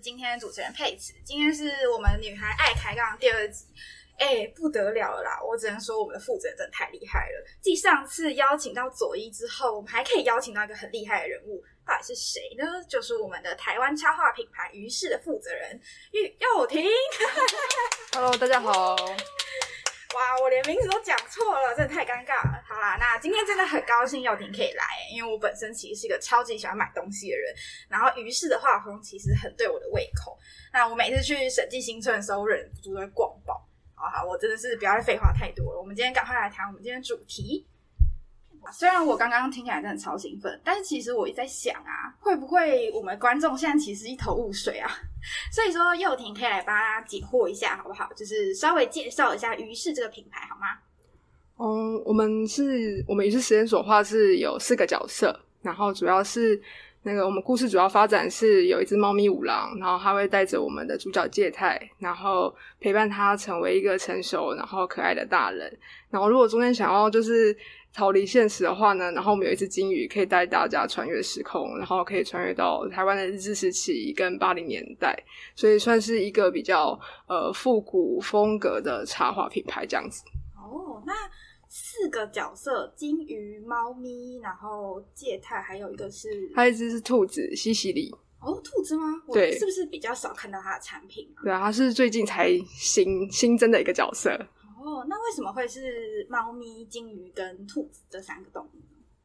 今天主持人佩慈。今天是我们女孩爱抬杠第二集，哎，不得了了啦！我只能说我们的负责人真的太厉害了。继上次邀请到佐伊之后，我们还可以邀请到一个很厉害的人物，到底是谁呢？就是我们的台湾插画品牌于氏的负责人玉佑婷。Hello，大家好。哇，我连名字都讲错了，真的太尴尬了。好啦，那今天真的很高兴佑廷可以来，因为我本身其实是一个超级喜欢买东西的人，然后于是的画风其实很对我的胃口。那我每次去审计新村的时候，忍不住都会逛爆。好好，我真的是不要再废话太多了。我们今天赶快来谈我们今天主题。虽然我刚刚听起来真的超兴奋，但是其实我一直在想啊，会不会我们观众现在其实一头雾水啊？所以说，佑婷可以来帮他解惑一下，好不好？就是稍微介绍一下于是这个品牌，好吗？嗯，我们是我们于是实验所画是有四个角色，然后主要是那个我们故事主要发展是有一只猫咪五郎，然后它会带着我们的主角芥太，然后陪伴他成为一个成熟然后可爱的大人。然后如果中间想要就是逃离现实的话呢，然后我们有一只金鱼可以带大家穿越时空，然后可以穿越到台湾的日治时期跟八零年代，所以算是一个比较呃复古风格的插画品牌这样子。哦，那四个角色：金鱼、猫咪，然后芥太，还有一个是还有一只是兔子西西里。哦，兔子吗？我对是不是比较少看到它的产品啊？对啊，它是最近才新新增的一个角色。哦，那为什么会是猫咪、金鱼跟兔子这三个动物？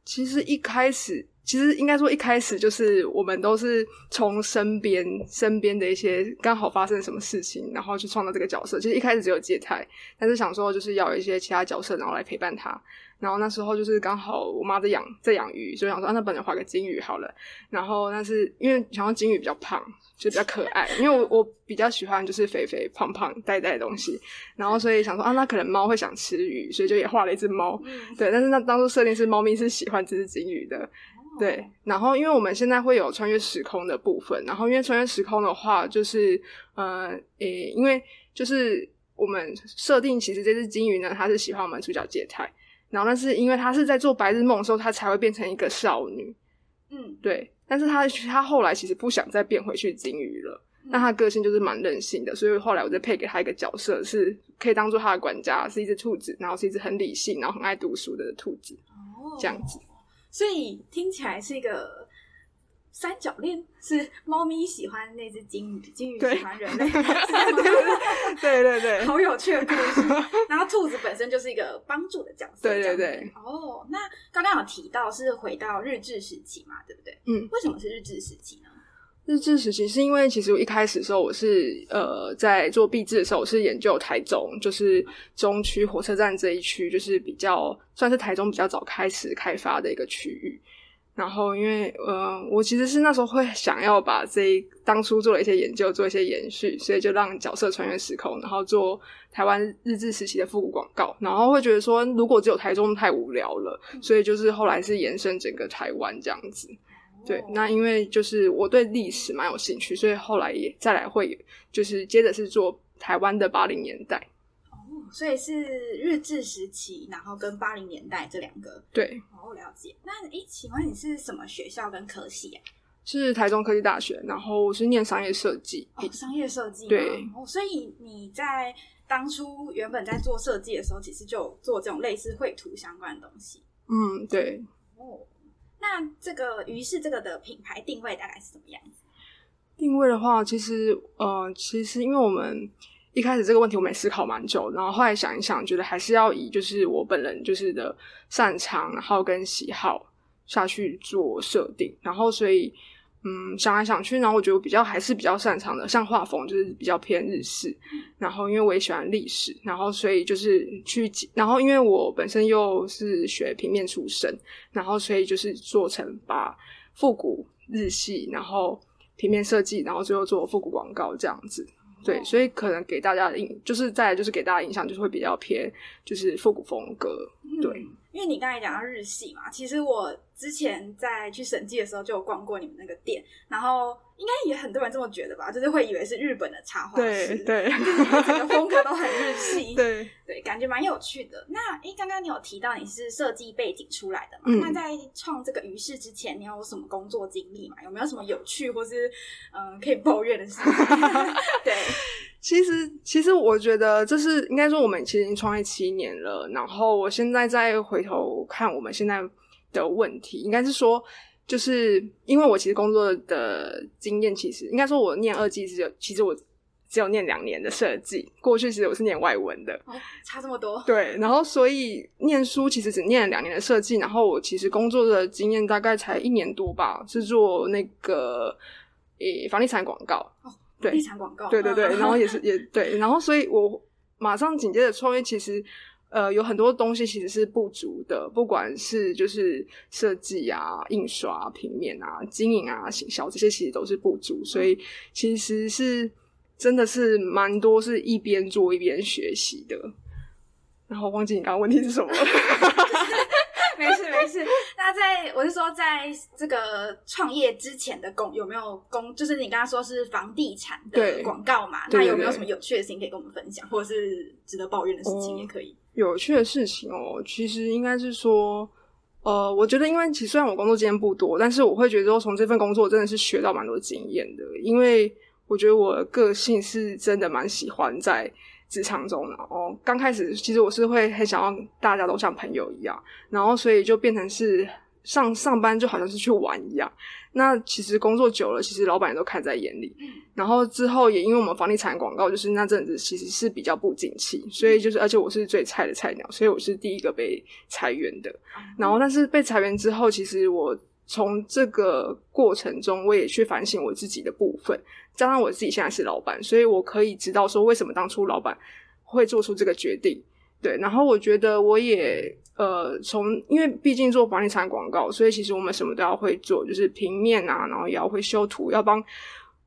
其实一开始，其实应该说一开始就是我们都是从身边身边的一些刚好发生什么事情，然后去创造这个角色。其实一开始只有介太，但是想说就是要有一些其他角色，然后来陪伴他。然后那时候就是刚好我妈在养在养鱼，所以想说啊，那本来画个金鱼好了。然后但是因为想要金鱼比较胖，就比较可爱，因为我我比较喜欢就是肥肥胖胖呆呆的东西。然后所以想说啊，那可能猫会想吃鱼，所以就也画了一只猫。嗯，对，但是那当初设定是猫咪是喜欢这只金鱼的，对。然后因为我们现在会有穿越时空的部分，然后因为穿越时空的话，就是呃，诶，因为就是我们设定其实这只金鱼呢，它是喜欢我们主角芥太，然后那是因为她是在做白日梦的时候，她才会变成一个少女，嗯，对。但是她她后来其实不想再变回去金鱼了。那她个性就是蛮任性的，所以后来我再配给她一个角色，是可以当做她的管家，是一只兔子，然后是一只很理性，然后很爱读书的兔子。哦，这样子，所以听起来是一个三角恋，是猫咪喜欢那只金鱼，金鱼喜欢人类，对 对对，好有趣的故事。然后兔子本身就是一个帮助的角色，对对对。哦，那刚刚有提到是回到日治时期嘛，对不对？嗯，为什么是日治时期呢？日治时期是因为其实我一开始的时候我是呃在做毕制的时候，我是研究台中，就是中区火车站这一区，就是比较算是台中比较早开始开发的一个区域。然后因为呃我其实是那时候会想要把这一当初做了一些研究，做一些延续，所以就让角色穿越时空，然后做台湾日治时期的复古广告。然后会觉得说，如果只有台中太无聊了，所以就是后来是延伸整个台湾这样子。对哦，那因为就是我对历史蛮有兴趣，所以后来也再来会就是接着是做台湾的八零年代。哦，所以是日治时期，然后跟八零年代这两个。对，哦，了解。那诶，请问你是什么学校跟科系啊？是台中科技大学，然后我是念商业设计。哦，商业设计。对哦，所以你在当初原本在做设计的时候，其实就有做这种类似绘图相关的东西。嗯，对。哦，那这个于是这个的品牌定位大概是什么样子？定位的话，其实呃，其实因为我们一开始这个问题我们也思考蛮久，然后后来想一想，觉得还是要以就是我本人就是的擅长，然后跟喜好下去做设定，然后所以嗯想来想去，然后我觉得我比较还是比较擅长的，像画风就是比较偏日式，然后因为我也喜欢历史，然后所以就是去，然后因为我本身又是学平面出身，然后所以就是做成把复古日系，然后平面设计，然后最后做复古广告这样子。对，所以可能给大家的印，就是再来就是给大家印象，就是会比较偏就是复古风格。对，因为你刚才讲到日系嘛，其实我之前在去审计的时候就有逛过你们那个店，然后应该也很多人这么觉得吧，就是会以为是日本的插画师，对对，整个风格都很日系，对对，感觉蛮有趣的。那诶，刚刚你有提到你是设计背景出来的嘛？嗯那在创这个鱼市之前，你有什么工作经历嘛？有没有什么有趣或是嗯可以抱怨的事情？对，其实，其实我觉得这是应该说，我们其实已经创业七年了。然后我现在再回头看我们现在的问题，应该是说，就是因为我其实工作的经验，其实应该说，我念二技只有，其实我只有念两年的设计。过去其实我是念外文的，哦，差这么多，对。然后所以念书其实只念了两年的设计，然后我其实工作的经验大概才一年多吧，是做那个诶房地产广告。对地产广告，对对对，嗯然后也是也对，然后所以我马上紧接着创业，其实呃有很多东西其实是不足的，不管是就是设计啊、印刷、平面啊、经营啊、行销这些，其实都是不足，所以其实是真的是蛮多是一边做一边学习的。然后忘记你刚刚问题是什么了。没事没事。那在我是说，在这个创业之前的工有没有工？就是你刚刚说是房地产的广告嘛？那有没有什么有趣的事情可以跟我们分享，或者是值得抱怨的事情哦也可以？有趣的事情哦，其实应该是说，呃，我觉得因为其实虽然我工作经验不多，但是我会觉得说从这份工作真的是学到蛮多经验的，因为我觉得我的个性是真的蛮喜欢在职场中，然后刚开始其实我是会很想要大家都像朋友一样，然后所以就变成是上上班就好像是去玩一样。那其实工作久了，其实老板也都看在眼里。然后之后也因为我们房地产广告，就是那阵子其实是比较不景气，所以就是而且我是最菜的菜鸟，所以我是第一个被裁员的。然后但是被裁员之后，其实我从这个过程中，我也去反省我自己的部分，加上我自己现在是老板，所以我可以知道说为什么当初老板会做出这个决定。对，然后我觉得我也呃，从因为毕竟做房地产广告，所以其实我们什么都要会做，就是平面啊，然后也要会修图，要帮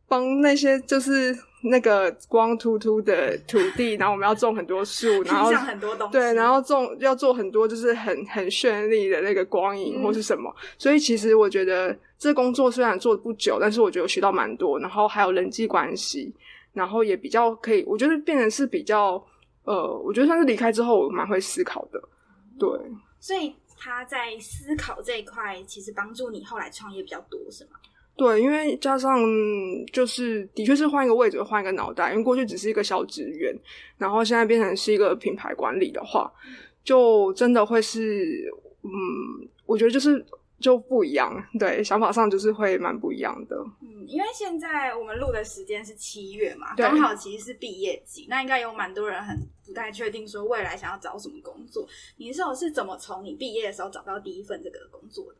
帮那些就是那个光秃秃的土地，然后我们要种很多树，然后很多东西，对，然后种要做很多就是很很绚丽的那个光影嗯或是什么，所以其实我觉得这工作虽然做的不久，但是我觉得我学到蛮多，然后还有人际关系，然后也比较可以，我觉得变成是比较呃，我觉得算是离开之后我蛮会思考的，对。所以他在思考这一块，其实帮助你后来创业比较多，是吗？对，因为加上就是的确是换一个位置，换一个脑袋。因为过去只是一个小职员，然后现在变成是一个品牌管理的话，就真的会是，嗯，我觉得就是就不一样。对，想法上就是会蛮不一样的。嗯，因为现在我们录的时间是七月嘛，刚好其实是毕业季，那应该有蛮多人很不太确定说未来想要找什么工作。你是是怎么从你毕业的时候找到第一份这个工作的？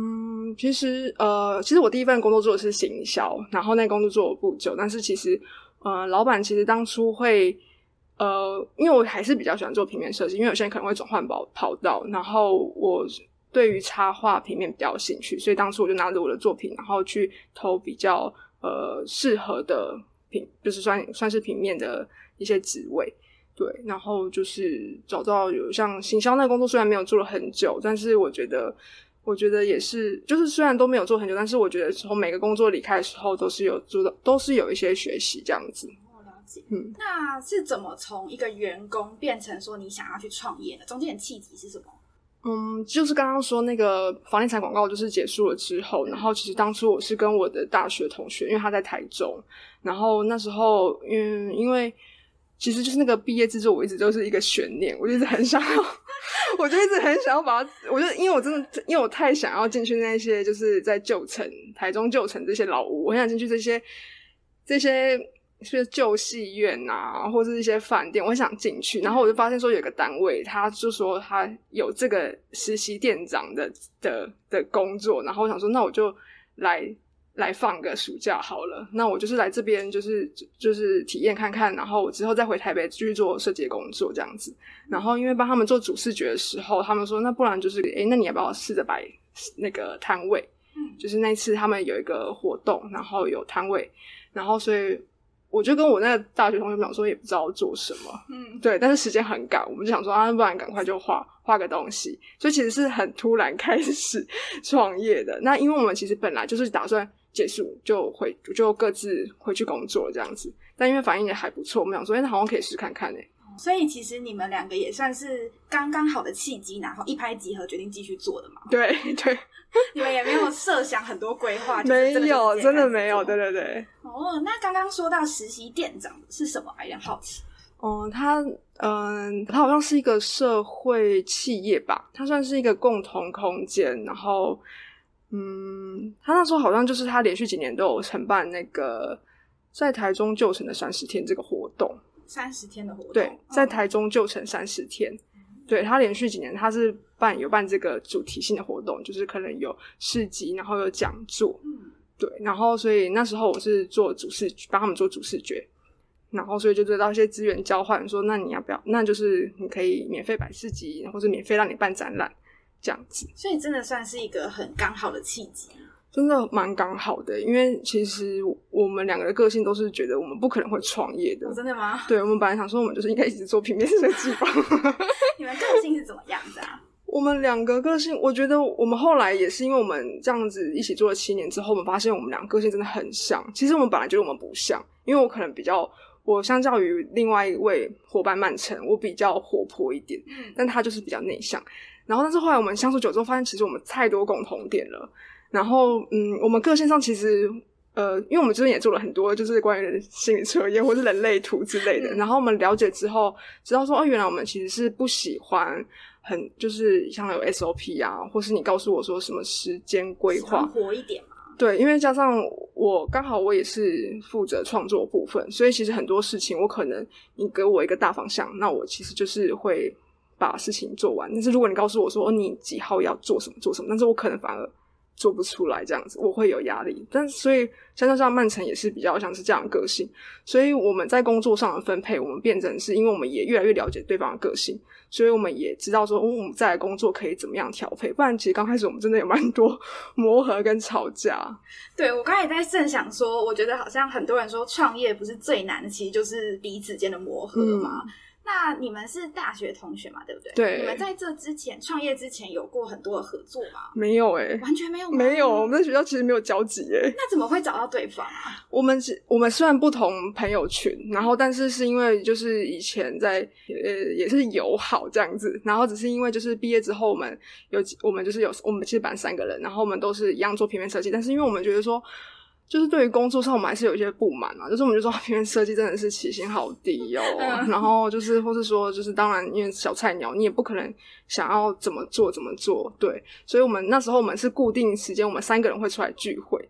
嗯，其实呃，其实我第一份工作做的是行销，然后那工作做了不久，但是其实呃，老板其实当初会呃，因为我还是比较喜欢做平面设计，因为有些人可能会转换跑跑道，然后我对于插画平面比较有兴趣，所以当初我就拿着我的作品，然后去投比较呃适合的平，就是算算是平面的一些职位。对，然后就是找到有像行销那工作，虽然没有做了很久，但是我觉得，我觉得也是，就是虽然都没有做很久，但是我觉得从每个工作离开的时候，都是有做的，都是有一些学习这样子。我了解。嗯，那是怎么从一个员工变成说你想要去创业的？中间的契机是什么？嗯，就是刚刚说那个房地产广告就是结束了之后，然后其实当初我是跟我的大学同学，因为他在台中，然后那时候嗯，因为其实就是那个毕业制作，我一直都是一个悬念，我一直很想要，我就一直很想要把它，我就因为我真的因为我太想要进去那些就是在旧城、台中旧城这些老屋，我很想进去这些这些。是旧戏院啊，或者是一些饭店，我很想进去。然后我就发现说有个单位，他就说他有这个实习店长的的的工作。然后我想说，那我就来来放个暑假好了。那我就是来这边，就是就是体验看看，然后我之后再回台北继续做设计工作这样子。然后因为帮他们做主视觉的时候，他们说那不然就是，诶，那你要不要试着摆那个摊位？嗯就是那次他们有一个活动，然后有摊位，然后所以。我就跟我那个大学同学讲说，也不知道做什么，嗯，对，但是时间很赶，我们就想说啊，不然赶快就画画个东西，所以其实是很突然开始创业的。那因为我们其实本来就是打算结束就回就各自回去工作这样子，但因为反应也还不错，我们想说，哎，那好像可以试看看呢。所以其实你们两个也算是刚刚好的契机，然后一拍即合，决定继续做的嘛。对对，你们也没有设想很多规划，没有，真的没有，对对对。哦，那刚刚说到实习店长是什么，有点好奇。哦，他嗯，他好像是一个社会企业吧，他算是一个共同空间。然后，嗯，他那时候好像就是他连续几年都有承办那个在台中旧城的三十天这个活动。三十天的活动，对，在台中旧城三十天，对他连续几年他是办有办这个主题性的活动，就是可能有市集，然后有讲座，嗯，对，然后所以那时候我是做主视，帮他们做主视觉，然后所以就得到一些资源交换，说那你要不要？那就是你可以免费摆市集，或者免费让你办展览这样子，所以真的算是一个很刚好的契机。真的蛮刚好的，因为其实我们两个的个性都是觉得我们不可能会创业的。真的吗？对，我们本来想说我们就是应该一直做平面设计吧。你们个性是怎么样的啊？我们两个个性，我觉得我们后来也是因为我们这样子一起做了七年之后，我们发现我们两个个性真的很像。其实我们本来觉得我们不像，因为我可能比较，我相较于另外一位伙伴曼城，我比较活泼一点，但他就是比较内向。然后，但是后来我们相处久之后，发现其实我们太多共同点了。然后，嗯，我们个性上其实，呃，因为我们之前也做了很多，就是关于心理测验或是人类图之类的。然后我们了解之后，知道说，哦，原来我们其实是不喜欢很就是像有 SOP 啊，或是你告诉我说什么时间规划，活一点嘛。对，因为加上我刚好我也是负责创作部分，所以其实很多事情我可能你给我一个大方向，那我其实就是会把事情做完。但是如果你告诉我说，哦，你几号要做什么做什么，但是我可能反而。做不出来这样子，我会有压力。但所以，像像曼城也是比较像是这样的个性，所以我们在工作上的分配，我们变成是因为我们也越来越了解对方的个性，所以我们也知道说，我们在工作可以怎么样调配。不然，其实刚开始我们真的有蛮多 磨合跟吵架。对我刚才也在正想说，我觉得好像很多人说创业不是最难的，其实就是彼此间的磨合嘛。那你们是大学同学嘛？对不对？对。你们在这之前创业之前有过很多的合作吗？没有哎，完全没有，没有。我们在学校其实没有交集哎。那怎么会找到对方啊？我们是，我们虽然不同朋友群，然后但是是因为就是以前在呃也是友好这样子，然后只是因为就是毕业之后我们有我们就是有我们其实班三个人，然后我们都是一样做平面设计，但是因为我们觉得说。就是对于工作上，我们还是有一些不满嘛。就是我们就说，平面设计真的是起薪好低哦。然后就是，或是说，就是当然，因为小菜鸟，你也不可能想要怎么做怎么做。对，所以我们那时候我们是固定时间，我们三个人会出来聚会。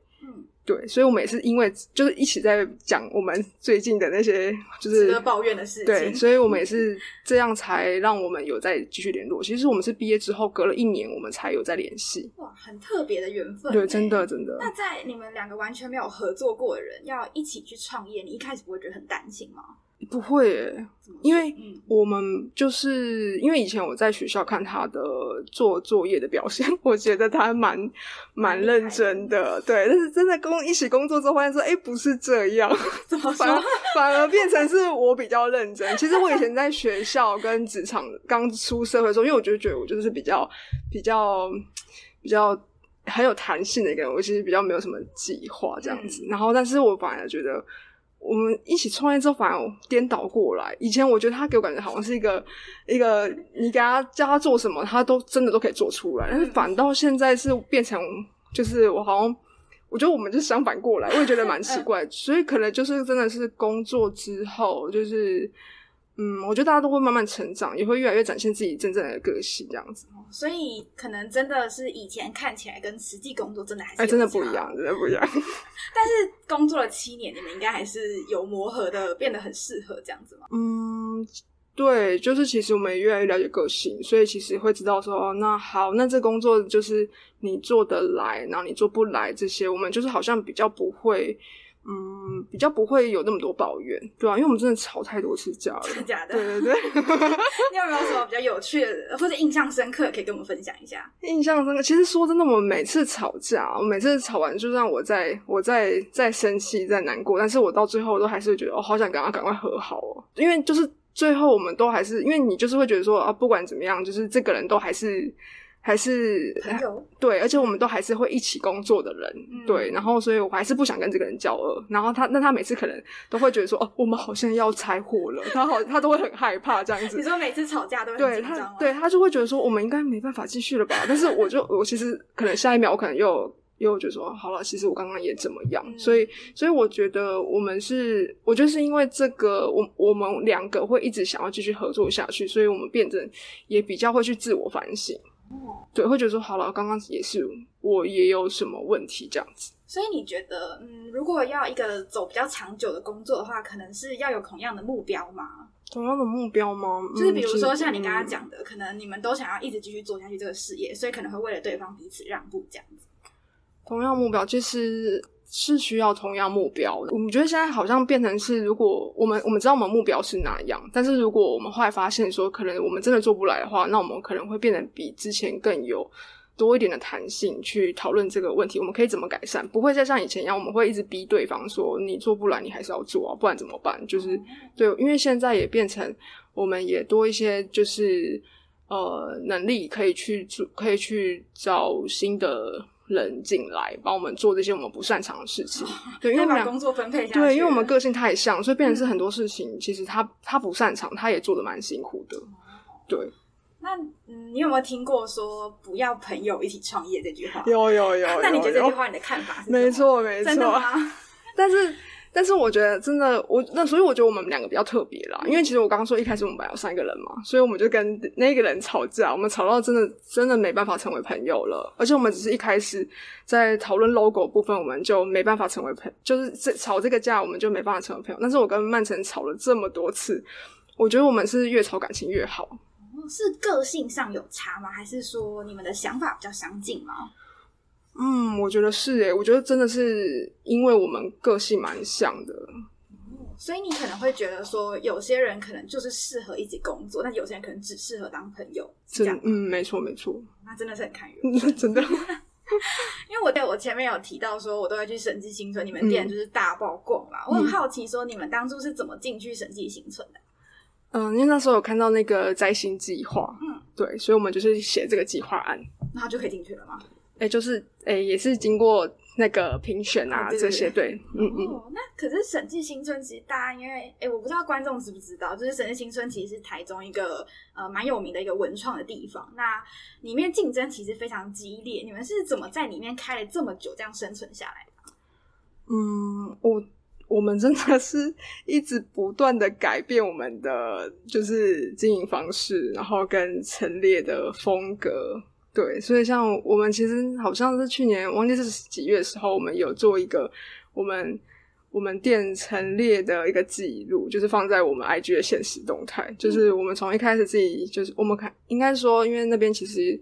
对，所以我们也是因为就是一起在讲我们最近的那些就是抱怨的事情，对，所以我们也是这样才让我们有在继续联络。其实我们是毕业之后隔了一年，我们才有在联系。哇，很特别的缘分。对，真的真的。那在你们两个完全没有合作过的人要一起去创业，你一开始不会觉得很担心吗？不会，因为我们就是因为以前我在学校看他的做作业的表现，我觉得他蛮蛮认真的，对。但是真的工一起工作之后，发现说，哎，不是这样，反而反而变成是我比较认真。其实我以前在学校跟职场刚出社会的时候，因为我就觉得我就是比较比较比较很有弹性的一个人，我其实比较没有什么计划这样子。然后，但是我反而觉得。我们一起创业之后，反而颠倒过来。以前我觉得他给我感觉好像是一个一个，你给他叫他做什么，他都真的都可以做出来。但是反倒现在是变成，就是我好像我觉得我们就相反过来，我也觉得蛮奇怪。所以可能就是真的是工作之后，就是。嗯，我觉得大家都会慢慢成长，也会越来越展现自己真正的个性，这样子。所以可能真的是以前看起来跟实际工作真的还是哎，真的不一样，真的不一样。但是工作了七年，你们应该还是有磨合的，变得很适合这样子吗？嗯，对，就是其实我们也越来越了解个性，所以其实会知道说，那好，那这工作就是你做得来，然后你做不来这些，我们就是好像比较不会。嗯，比较不会有那么多抱怨，对啊，因为我们真的吵太多次架了，真的假的？对对对。你有没有什么比较有趣的或者印象深刻可以跟我们分享一下？印象深刻，其实说真的，我们每次吵架，我每次吵完，就让我在我在在生气、在难过，但是我到最后都还是会觉得，我好想赶快赶快和好哦，因为就是最后我们都还是，因为你就是会觉得说啊，不管怎么样，就是这个人都还是。还是朋友对，而且我们都还是会一起工作的人，对，然后所以我还是不想跟这个人交恶。然后他，那他每次可能都会觉得说，哦，我们好像要拆伙了，他好，他都会很害怕这样子。你说每次吵架都对他，对他就会觉得说，我们应该没办法继续了吧？但是我就我其实可能下一秒我可能又又觉得说，好了，其实我刚刚也怎么样？所以所以我觉得我们是，我觉得是因为这个，我我们两个会一直想要继续合作下去，所以我们变得也比较会去自我反省。对，会觉得说好了，刚刚也是我也有什么问题这样子。所以你觉得，嗯，如果要一个走比较长久的工作的话，可能是要有同样的目标吗？同样的目标吗？就是比如说像你刚刚讲的，可能你们都想要一直继续做下去这个事业，所以可能会为了对方彼此让步这样子。同样目标其实。是需要同样目标的。我们觉得现在好像变成是，如果我们我们知道我们目标是哪样，但是如果我们后来发现说，可能我们真的做不来的话，那我们可能会变得比之前更有多一点的弹性去讨论这个问题。我们可以怎么改善？不会再像以前一样，我们会一直逼对方说你做不来，你还是要做啊，不然怎么办？就是对，因为现在也变成我们也多一些，就是呃能力可以去做，可以去找新的。人进来帮我们做这些我们不擅长的事情，对，因为把工作分配下对，因为我们个性太像，所以变成是很多事情，其实他他不擅长，他也做的蛮辛苦的。对，那嗯，你有没有听过说不要朋友一起创业这句话？有有有。那你觉得这句话你的看法是？没错没错。但是。但是我觉得真的，我那所以我觉得我们两个比较特别啦，因为其实我刚刚说一开始我们班有三个人嘛，所以我们就跟那个人吵架，我们吵到真的真的没办法成为朋友了，而且我们只是一开始在讨论 logo 部分，我们就没办法成为朋，就是这吵这个架，我们就没办法成为朋友。但是我跟曼城吵了这么多次，我觉得我们是越吵感情越好。是个性上有差吗？还是说你们的想法比较相近吗？嗯，我觉得是诶，我觉得真的是因为我们个性蛮像的，所以你可能会觉得说，有些人可能就是适合一起工作，但有些人可能只适合当朋友，这样。嗯，没错没错，那真的是很看缘分，真的。因为我在我前面有提到说，我都会去审计新村，你们店就是大爆逛嘛，我很好奇说，你们当初是怎么进去审计新村的？嗯，因为那时候有看到那个摘星计划，嗯，对，所以我们就是写这个计划案，那就可以进去了吗？哎，就是哎，也是经过那个评选啊，这些对，嗯嗯。那可是审计新村，其实大家因为哎，我不知道观众知不知道，就是审计新村其实是台中一个呃蛮有名的一个文创的地方。那里面竞争其实非常激烈，你们是怎么在里面开了这么久，这样生存下来的？嗯，我我们真的是一直不断的改变我们的就是经营方式，然后跟陈列的风格。对，所以像我们其实好像是去年忘记是几月的时候，我们有做一个我们我们店陈列的一个记录，就是放在我们 IG 的现实动态。就是我们从一开始自己就是我们看，应该说，因为那边其实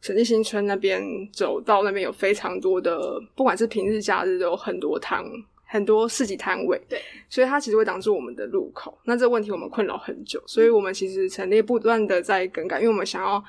审计新村那边走到那边有非常多的，不管是平日假日都有很多摊很多市集摊位，对，所以它其实会挡住我们的路口。那这个问题我们困扰很久，所以我们其实陈列不断的在更改，因为我们想要。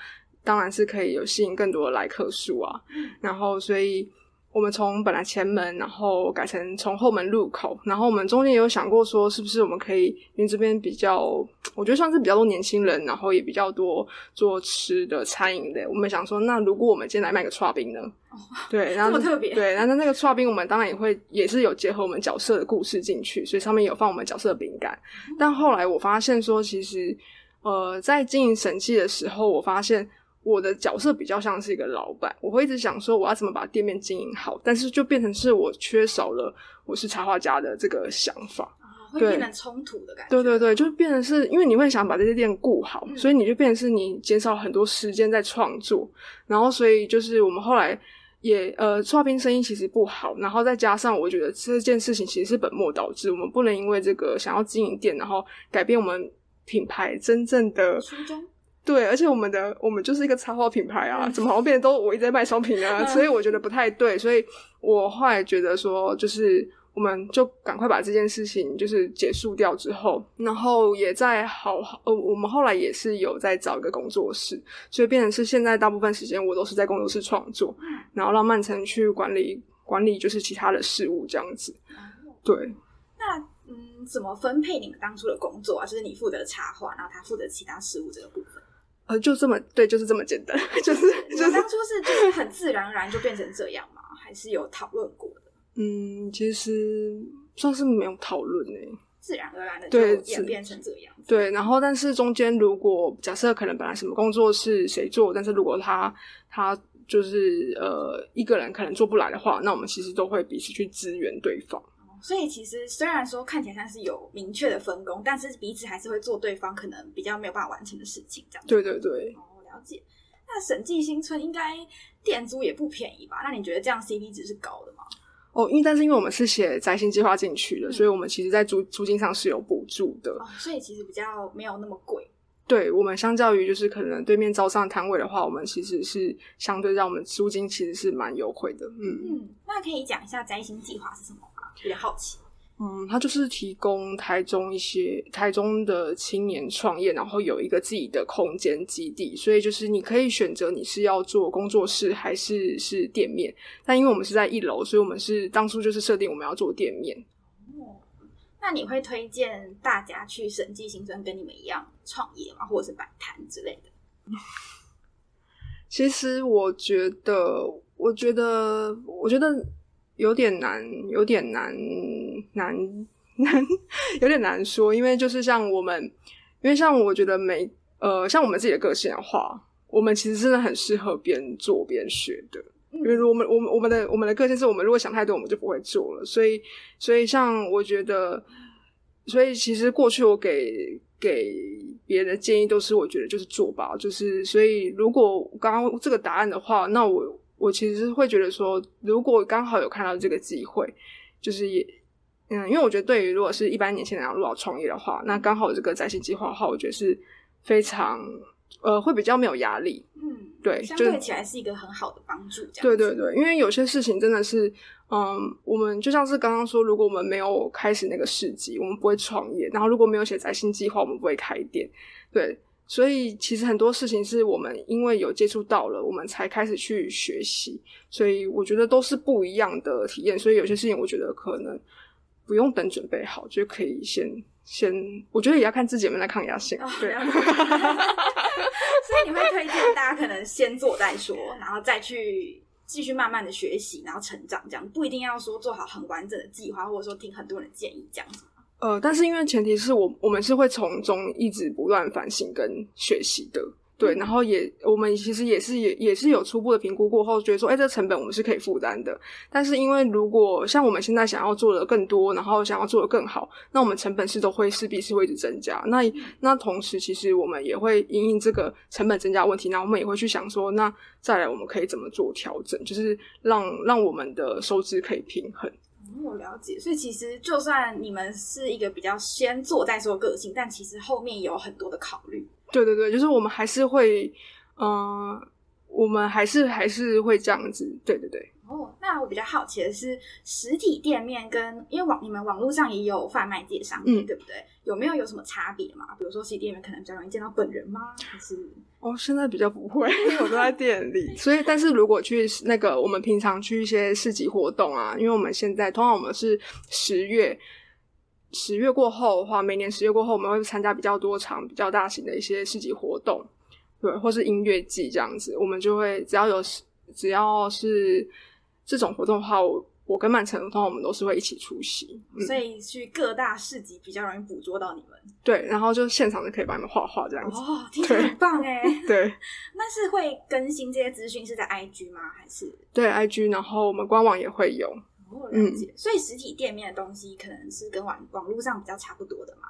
当然是可以有吸引更多的来客数啊，然后所以我们从本来前门，然后改成从后门入口，然后我们中间也有想过说，是不是我们可以因为这边比较，我觉得算是比较多年轻人，然后也比较多做吃的餐饮的，我们想说，那如果我们今天来卖个串冰呢？对，然后特别对，然后那个串冰我们当然也会也是有结合我们角色的故事进去，所以上面有放我们角色的饼干。但后来我发现说，其实呃，在经营审计的时候，我发现。我的角色比较像是一个老板，我会一直想说我要怎么把店面经营好，但是就变成是我缺少了我是插画家的这个想法，会变成冲突的感觉。对对对，就变成是因为你会想把这些店顾好，所以你就变成是你减少很多时间在创作，然后所以就是我们后来也呃，刷冰生意其实不好，然后再加上我觉得这件事情其实是本末倒置，我们不能因为这个想要经营店，然后改变我们品牌真正的初衷。对，而且我们的我们就是一个插画品牌啊，怎么好像变得都我一直在卖商品啊？所以我觉得不太对，所以我后来觉得说，就是我们就赶快把这件事情就是结束掉之后，然后也在好好呃，我们后来也是有在找一个工作室，所以变成是现在大部分时间我都是在工作室创作，然后让曼城去管理管理就是其他的事物这样子。对，那嗯，怎么分配你们当初的工作啊？就是你负责插画，然后他负责其他事务这个部分。呃，就这么对，就是这么简单，就是就是当初是就是很自然而然就变成这样吗？还是有讨论过的？嗯，其实算是没有讨论诶，自然而然的就演变成这样。对，然后但是中间如果假设可能本来什么工作是谁做，但是如果他他就是呃一个人可能做不来的话，那我们其实都会彼此去支援对方。所以其实虽然说看起来像是有明确的分工，但是彼此还是会做对方可能比较没有办法完成的事情，这样。对对对。哦，了解。那审计新村应该店租也不便宜吧？那你觉得这样 CP 值是高的吗？哦，因为但是因为我们是写宅心计划进去的，所以我们其实在租租金上是有补助的，哦所以其实比较没有那么贵。对我们相较于就是可能对面招商摊位的话，我们其实是相对让我们租金其实是蛮优惠的。嗯嗯，那可以讲一下摘星计划是什么吗？比较好奇。嗯，他就是提供台中一些台中的青年创业，然后有一个自己的空间基地，所以就是你可以选择你是要做工作室还是是店面。但因为我们是在一楼，所以我们是当初就是设定我们要做店面。哦，那你会推荐大家去审计新村跟你们一样创业吗？或者是摆摊之类的？其实我觉得，我觉得，我觉得。有点难，有点难，难难，有点难说。因为就是像我们，因为像我觉得每呃，像我们自己的个性的话，我们其实真的很适合边做边学的。因为如我们我们我们的我们的个性是我们如果想太多，我们就不会做了。所以所以像我觉得，所以其实过去我给给别人的建议都是，我觉得就是做吧。就是所以如果刚刚这个答案的话，那我。我其实会觉得说，如果刚好有看到这个机会，就是也，嗯，因为我觉得对于如果是一般年轻人要入到创业的话，那刚好有这个在线计划的话，我觉得是非常，呃，会比较没有压力。嗯，对，相对起来是一个很好的帮助。对对对，因为有些事情真的是，嗯，我们就像是刚刚说，如果我们没有开始那个市集，我们不会创业；然后如果没有写在线计划，我们不会开店。对。所以其实很多事情是我们因为有接触到了，我们才开始去学习。所以我觉得都是不一样的体验。所以有些事情我觉得可能不用等准备好就可以先先。我觉得也要看自己有没有抗压性。对。所以你会推荐大家可能先做再说，然后再去继续慢慢的学习，然后成长，这样不一定要说做好很完整的计划，或者说听很多人建议这样子。呃，但是因为前提是我我们是会从中一直不断反省跟学习的，对，然后也我们其实也是也也是有初步的评估过后，觉得说，哎，这成本我们是可以负担的。但是因为如果像我们现在想要做的更多，然后想要做的更好，那我们成本是都会势必是会一直增加。那那同时，其实我们也会因应这个成本增加问题，那我们也会去想说，那再来我们可以怎么做调整，就是让让我们的收支可以平衡。我了解，所以其实就算你们是一个比较先做再说个性，但其实后面有很多的考虑。对对对，就是我们还是会，嗯，我们还是还是会这样子。对对对。哦，那我比较好奇的是，实体店面跟因为网你们网络上也有贩卖介商店，对不对？有没有有什么差别嘛？比如说实体店面可能比较容易见到本人吗？还是？哦，现在比较不会，因为我都在店里。所以，但是如果去那个我们平常去一些市集活动啊，因为我们现在通常我们是十月，十月过后的话，每年十月过后我们会参加比较多场比较大型的一些市集活动，对，或是音乐季这样子，我们就会只要有只要是这种活动的话，我。我跟曼城通常我们都是会一起出席，所以去各大市集比较容易捕捉到你们。对，然后就现场就可以帮你们画画这样子。哦，听起来很棒哎。对，那是会更新这些资讯是在 IG 吗？还是？对，IG，然后我们官网也会有。哦，了解。所以实体店面的东西可能是跟网网络上比较差不多的嘛。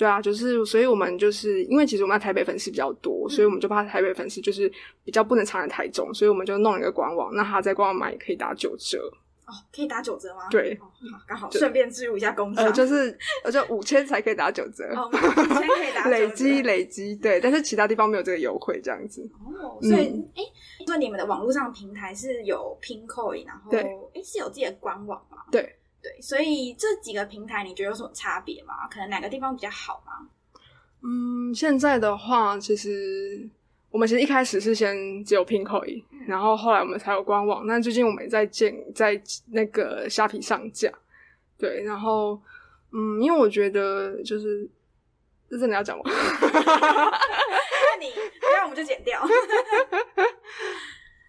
对啊，就是，所以我们就是因为其实我们台北粉丝比较多，所以我们就怕台北粉丝就是比较不能藏在台中，所以我们就弄一个官网，那他在官网买也可以打九折。哦，可以打九折吗？对，好，刚好顺便置入一下工商，呃，就是呃，就五千才可以打九折，五千可以打 累积累积，对，但是其他地方没有这个优惠，这样子。哦，所以，哎，所以你们的网络上平台是有 Pincoin，然后，对，哎，是有自己的官网吗？对，对，所以这几个平台你觉得有什么差别吗？可能哪个地方比较好吗？嗯，现在的话，其实我们其实一开始是先只有 Pinkoi，然后后来我们才有官网。那最近我们也在建在那个虾皮上架，对，然后嗯，因为我觉得就是这真的要讲吗？那你不要我们就剪掉。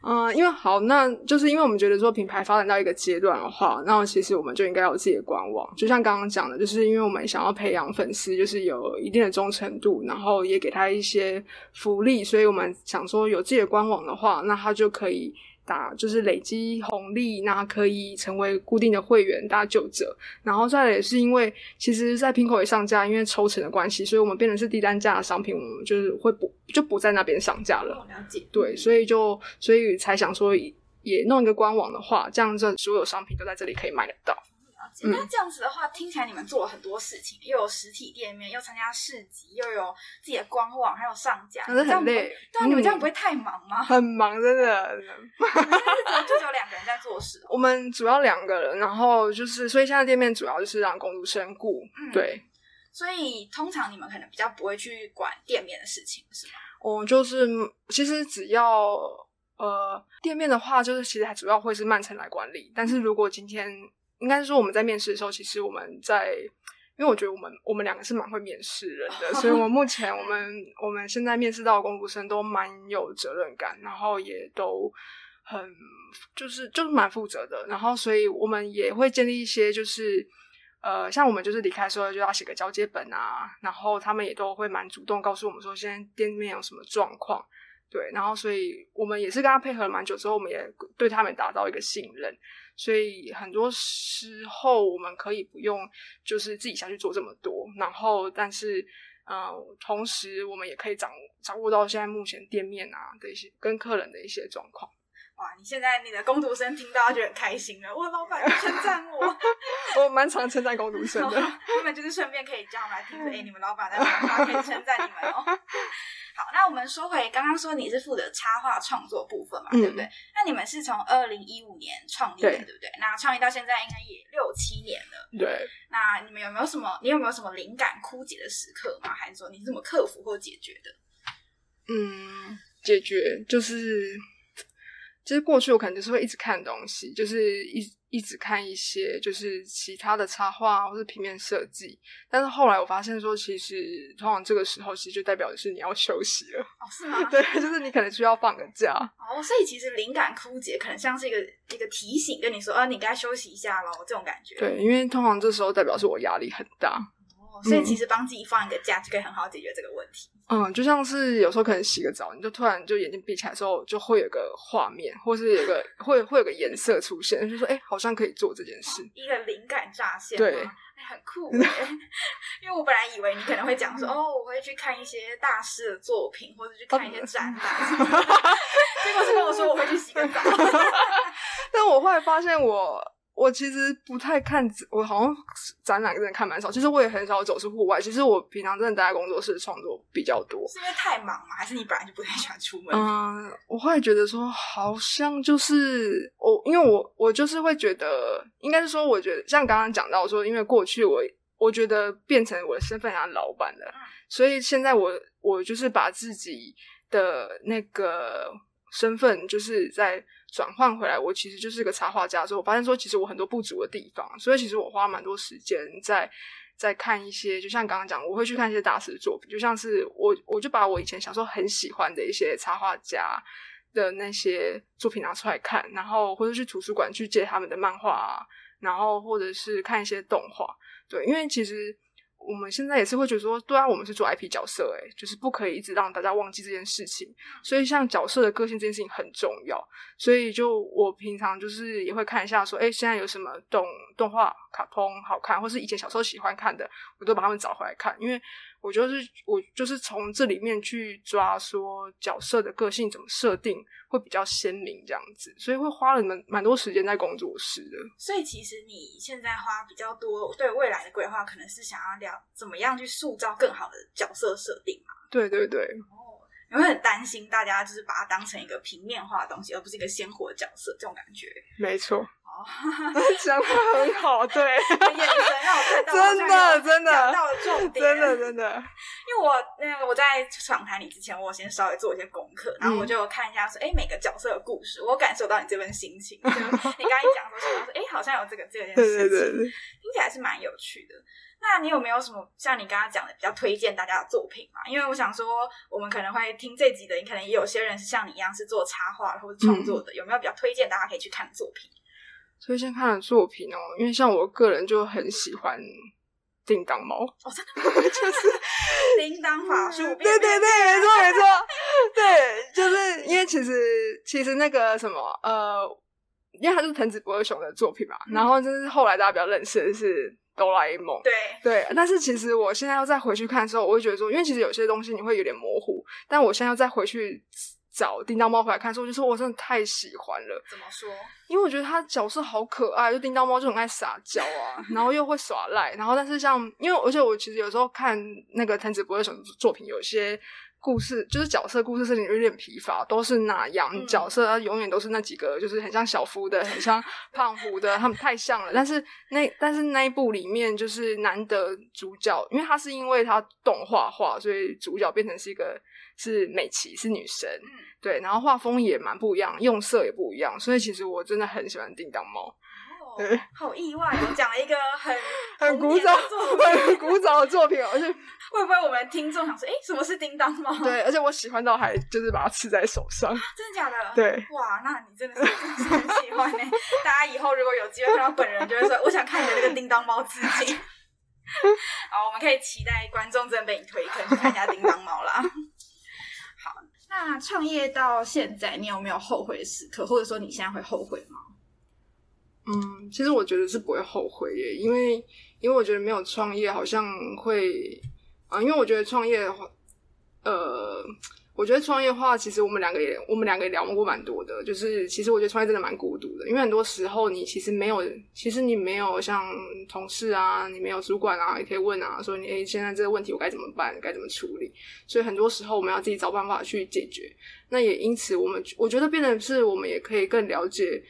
嗯，因为好，那就是因为我们觉得说品牌发展到一个阶段的话，那其实我们就应该有自己的官网。就像刚刚讲的，就是因为我们想要培养粉丝，就是有一定的忠诚度，然后也给他一些福利，所以我们想说有自己的官网的话，那他就可以。打就是累积红利，那可以成为固定的会员打九折。然后再来也是因为，其实，在拼口也上架，因为抽成的关系，所以我们变成是低单价的商品，我们就是会不就不在那边上架了。了解。对，所以就所以才想说，也弄一个官网的话，这样这所有商品都在这里可以买得到。那这样子的话，听起来你们做了很多事情，又有实体店面，又参加市集，又有自己的官网，还有上架，可是很累。对啊，你们这样不会太忙吗？很忙，真的。就只有两个人在做事。我们主要两个人，然后就是，所以现在店面主要就是让公主身顾。对。所以通常你们可能比较不会去管店面的事情，是吗？我就是其实只要呃店面的话，就是其实还主要会是曼城来管理。但是如果今天应该是说我们在面试的时候，其实我们在，因为我觉得我们我们两个是蛮会面试人的，所以我目前我们我们现在面试到的公读生都蛮有责任感，然后也都很就是就是蛮负责的，然后所以我们也会建立一些就是呃，像我们就是离开的时候就要写个交接本啊，然后他们也都会蛮主动告诉我们说现在店面有什么状况，对，然后所以我们也是跟他配合了蛮久之后，我们也对他们达到一个信任。所以很多时候我们可以不用，就是自己下去做这么多，然后但是，呃，同时我们也可以掌掌握到现在目前店面啊的一些跟客人的一些状况。哇，你现在你的工读生听到就很开心了，我老板称赞我，我蛮常称赞工读生的，根本就是顺便可以叫他们来听着，哎，你们老板在讲可以称赞你们哦。好，那我们说回刚刚说你是负责插画创作部分嘛，对不对？那你们是从二零一五年创立的，对不对？那创立到现在应该也六七年了。对。那你们有没有什么？你有没有什么灵感枯竭的时刻吗？还是说你是怎么克服或解决的？嗯，解决就是，其实过去我可能就是会一直看东西，就是一。一直看一些就是其他的插画或是平面设计，但是后来我发现说，其实通常这个时候其实就代表的是你要休息了。哦，是吗？对，就是你可能需要放个假。哦，所以其实灵感枯竭可能像是一个一个提醒，跟你说，啊，你该休息一下喽，这种感觉。对，因为通常这时候代表是我压力很大。哦，所以其实帮自己放一个假，就可以很好解决这个问题。嗯，就像是有时候可能洗个澡，你就突然就眼睛闭起来的时候，就会有个画面，或是有个 会会有个颜色出现，就说哎，好像可以做这件事，一个灵感乍现，对，很酷。因为我本来以为你可能会讲说，哦，我会去看一些大师的作品，或者去看一些展览，结果是跟我说我会去洗个澡。但我后来发现我。我其实不太看，我好像展览真的看蛮少。其实我也很少走出户外。其实我平常真的待在工作室创作比较多。是因为太忙吗？还是你本来就不太喜欢出门？嗯，我会觉得说，好像就是我，因为我我就是会觉得，应该是说，我觉得像刚刚讲到说，因为过去我我觉得变成我的身份像老板了，所以现在我我就是把自己的那个身份就是在。转换回来，我其实就是个插画家。之后我发现说，其实我很多不足的地方，所以其实我花蛮多时间在在看一些，就像刚刚讲，我会去看一些大师的作品，就像是我我就把我以前小时候很喜欢的一些插画家的那些作品拿出来看，然后或者去图书馆去借他们的漫画啊，然后或者是看一些动画。对，因为其实。我们现在也是会觉得说，对啊，我们是做 IP 角色，诶就是不可以一直让大家忘记这件事情。所以，像角色的个性这件事情很重要。所以，就我平常就是也会看一下，说，哎，现在有什么动动画、卡通好看，或是以前小时候喜欢看的，我都把他们找回来看，因为。我就是我就是从这里面去抓说角色的个性怎么设定会比较鲜明这样子，所以会花了蛮蛮多时间在工作室的。所以其实你现在花比较多对未来的规划，可能是想要聊怎么样去塑造更好的角色设定嘛？对对对。哦，你会很担心大家就是把它当成一个平面化的东西，而不是一个鲜活的角色，这种感觉。没错，哦，讲的很好，对，眼神让我看到，真的真的讲到了重点，真的真的。因为我那个我在访谈你之前，我先稍微做一些功课，然后我就看一下说，哎、每个角色的故事，我感受到你这份心情。就你刚才讲说，想到说，哎、好像有这个这件事情，对对对对，听起来是蛮有趣的。那你有没有什么像你刚刚讲的比较推荐大家的作品嘛？因为我想说，我们可能会听这集的，你可能也有些人是像你一样是做插画或者创作的，有没有比较推荐大家可以去看的作品？推荐看的作品哦，因为像我个人就很喜欢叮当猫，哦，真的，就是 叮当法术，对对对，没错没错，对，就是因为其实其实那个什么呃，因为它是藤子不二雄的作品嘛，嗯然后就是后来大家比较认识的是哆啦 A 梦，对，对，但是其实我现在要再回去看的时候，我会觉得说，因为其实有些东西你会有点模糊，但我现在要再回去找叮当猫回来看的时候，我就说我真的太喜欢了，怎么说？因为我觉得它角色好可爱，就叮当猫就很爱撒娇啊，然后又会耍赖，然后但是像因为而且我其实有时候看那个藤子不二雄作品，有些。故事就是角色故事设定有点疲乏，都是那样、嗯。角色，它永远都是那几个，就是很像小夫的，很像胖虎的，他们太像了。但是那但是那一部里面就是难得主角，因为他是因为他动画化，所以主角变成是一个是美琪是女神，嗯。对，然后画风也蛮不一样，用色也不一样，所以其实我真的很喜欢叮当猫，哦对，好意外我！讲了一个很 很古早很古早的作品，而且 会不会我们听众想说，哎，什么是叮当猫？对，而且我喜欢到还就是把它刺在手上，真的假的？对，哇，那你真的是很喜欢呢。大家以后如果有机会看到本人，就会说，我想看你的那个叮当猫致敬。好，我们可以期待观众真的被你推坑去看一下叮当猫啦。好，那创业到现在，你有没有后悔的时刻，或者说你现在会后悔吗？嗯，其实我觉得是不会后悔耶，因为因为我觉得没有创业好像会啊、因为我觉得创业的话，呃，我觉得创业的话，其实我们两个也我们两个也聊过蛮多的，就是其实我觉得创业真的蛮孤独的，因为很多时候你其实没有，其实你没有像同事啊，你没有主管啊，也可以问啊，说你诶现在这个问题我该怎么办，该怎么处理，所以很多时候我们要自己找办法去解决。那也因此，我们我觉得变成是我们也可以更了解。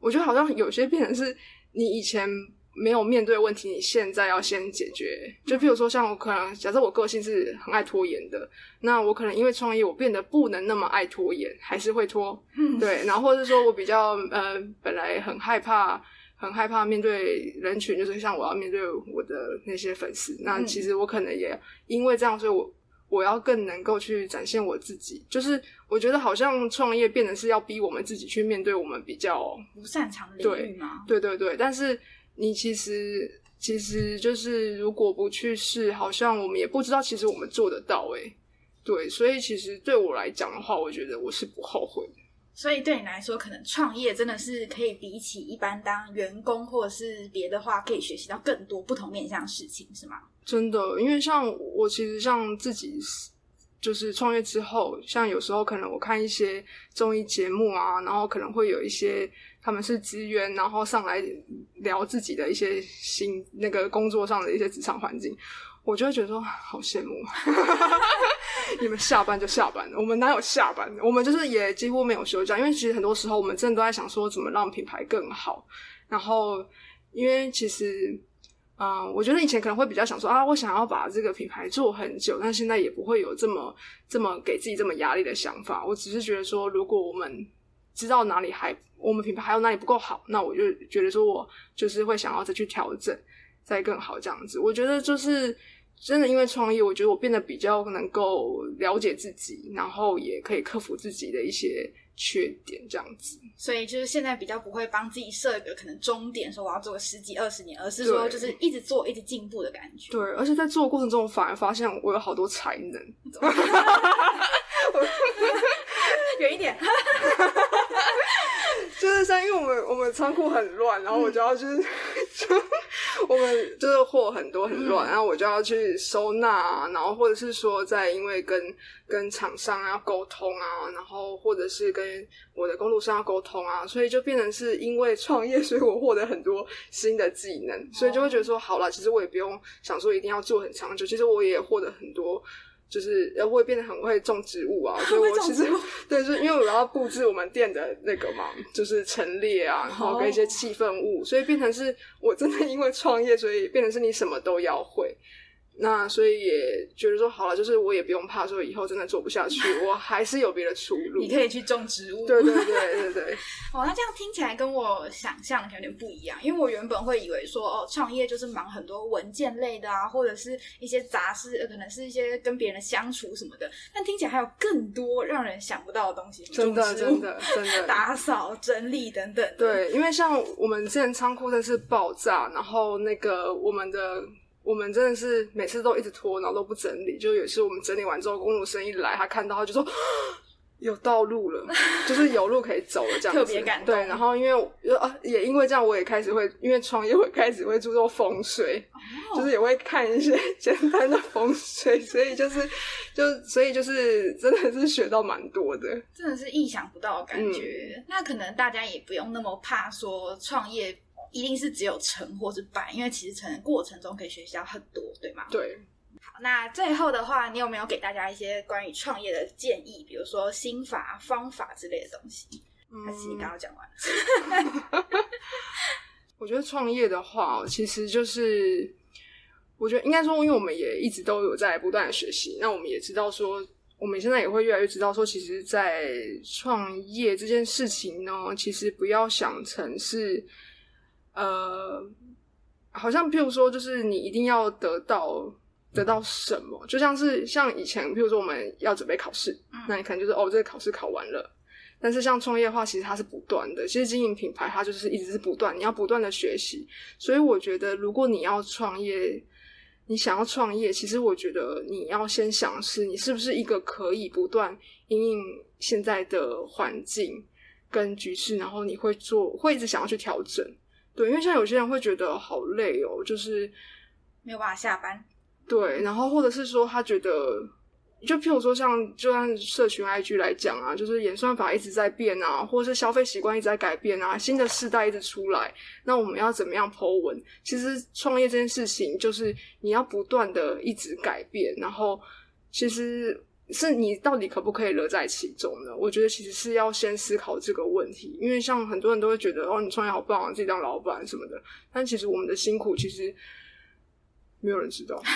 我觉得好像有些变成是你以前没有面对的问题，你现在要先解决。就譬如说，像我可能假设我个性是很爱拖延的，那我可能因为创业，我变得不能那么爱拖延，还是会拖。嗯，对，然后或者是说我比较呃，本来很害怕。很害怕面对人群，就是像我要面对我的那些粉丝，那嗯其实我可能也因为这样，所以我我要更能够去展现我自己。就是我觉得好像创业变得是要逼我们自己去面对我们比较不擅长的领域吗？对对对，但是你其实其实就是如果不去试，好像我们也不知道其实我们做得到诶、对，所以其实对我来讲的话，我觉得我是不后悔的。所以对你来说，可能创业真的是可以比起一般当员工或者是别的话，可以学习到更多不同面向的事情，是吗？真的，因为像我其实像自己就是创业之后，像有时候可能我看一些综艺节目啊，然后可能会有一些他们是职员，然后上来聊自己的一些新那个工作上的一些职场环境，我就会觉得说好羡慕，你们下班就下班了，我们哪有下班？我们就是也几乎没有休假，因为其实很多时候我们真的都在想说怎么让品牌更好，然后因为其实。嗯，我觉得以前可能会比较想说啊，我想要把这个品牌做很久，但现在也不会有这么这么给自己这么压力的想法。我只是觉得说，如果我们知道哪里还我们品牌还有哪里不够好，那我就觉得说我就是会想要再去调整，再更好这样子。我觉得就是真的，因为创业，我觉得我变得比较能够了解自己，然后也可以克服自己的一些缺点，这样子。所以就是现在比较不会帮自己设一个可能终点，说我要做个十几二十年，而是说就是一直做，一直进步的感觉。对，而且在做的过程中，我反而发现我有好多才能。远一点，就是像因为我们我们仓库很乱，然后我就要去，就我们就是货很多很乱，然后我就要去收纳啊，然后或者是说在因为跟跟厂商要沟通啊，然后或者是跟我的工作上要沟通啊，所以就变成是因为创业，所以我获得很多新的技能，所以就会觉得说，好了，其实我也不用想说一定要做很长久，其实我也获得很多。就是呃，我也变得很会种植物啊，所以我其实 对，就是因为我要布置我们店的那个嘛，就是陈列啊，然后跟一些气氛物，所以变成是我真的因为创业，所以变成是你什么都要会。那所以也觉得说好了，就是我也不用怕说以后真的做不下去，我还是有别的出路。你可以去种植物。对对对对对，哦，那这样听起来跟我想象的有点不一样，因为我原本会以为说，哦，创业就是忙很多文件类的啊，或者是一些杂事，呃可能是一些跟别人的相处什么的，但听起来还有更多让人想不到的东西，真的真的真 的打扫、整理等等。，对，因为像我们之前仓库真的是爆炸，然后那个我们的我们真的是每次都一直拖，然后都不整理。就有一次我们整理完之后，公路生一来，他看到他就说。有道路了，就是有路可以走了，这样子 特别感动对，然后因为我呃也因为这样，我也开始会因为创业，会开始会注重风水，哦就是也会看一些 简单的风水，所以就是就所以就是真的是学到蛮多的。真的是意想不到的感嗯觉。那可能大家也不用那么怕说创业一定是只有成或是败，因为其实成的过程中可以学习到很多，对吗？对，好，那最后的话，你有没有给大家一些关于创业的建议，比如说心法、方法之类的东西？还是你嗯刚刚讲完了？我觉得创业的话，其实就是我觉得应该说，因为我们也一直都有在不断的学习，那我们也知道说，我们现在也会越来越知道说，其实，在创业这件事情呢，其实不要想成是呃，好像譬如说，就是你一定要得到。得到什么？就像是像以前，譬如说我们要准备考试，嗯那你可能就是哦，这个考试考完了，但是像创业的话，其实它是不断的。其实经营品牌，它就是一直是不断，你要不断的学习。所以我觉得，如果你要创业，你想要创业，其实我觉得你要先想是你是不是一个可以不断因应现在的环境跟局势，然后你会做，会一直想要去调整。对，因为像有些人会觉得好累哦，就是没有办法下班，对，然后或者是说他觉得，就譬如说像就按社群 IG 来讲啊，就是演算法一直在变啊，或者是消费习惯一直在改变啊，新的世代一直出来，那我们要怎么样 Po 文？其实创业这件事情就是你要不断的一直改变，然后其实是你到底可不可以乐在其中呢？我觉得其实是要先思考这个问题，因为像很多人都会觉得哦，你创业好棒啊，自己当老板什么的，但其实我们的辛苦其实没有人知道。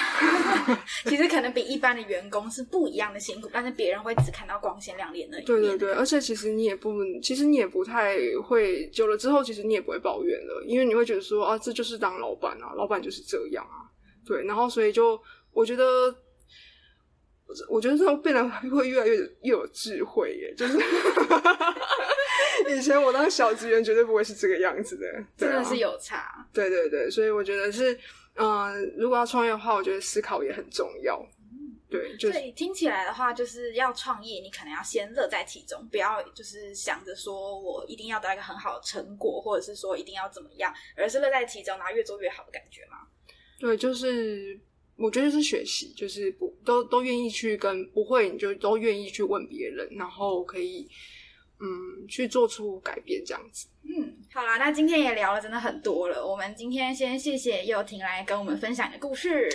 其实可能比一般的员工是不一样的辛苦，但是别人会只看到光鲜亮丽的那一面。对对对，而且其实你也不，其实你也不太会，久了之后，其实你也不会抱怨了，因为你会觉得说啊，这就是当老板啊，老板就是这样啊，对，然后所以就我觉得，我觉得这种变得会越来越越有智慧耶，就是 以前我当小职员绝对不会是这个样子的，啊真的是有差。对对对，所以我觉得是，嗯、如果要创业的话，我觉得思考也很重要，对，就是所以听起来的话，就是要创业，你可能要先乐在其中，不要就是想着说我一定要得到一个很好的成果，或者是说一定要怎么样，而是乐在其中，然后越做越好的感觉嘛。对，就是我觉得就是学习，就是不都都愿意去跟不会，你就都愿意去问别人，然后可以嗯去做出改变这样子。嗯，好啦，那今天也聊了真的很多了。我们今天先谢谢佑婷来跟我们分享你的故事。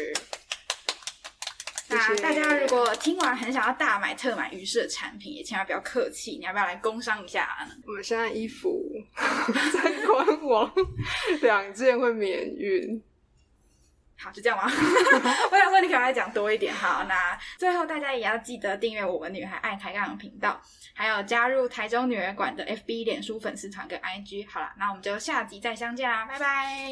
那大家如果听完很想要大买特买鱼市的产品，也千万不要客气，你要不要来工商一下呢？我们现在衣服 在官网两件会免运。好，就这样吗？我想说你可能要讲多一点。好，那最后大家也要记得订阅我们女孩爱抬杠的频道，还有加入台中女儿馆的 FB、脸书粉丝团跟 IG。好了，那我们就下集再相见啦，拜拜。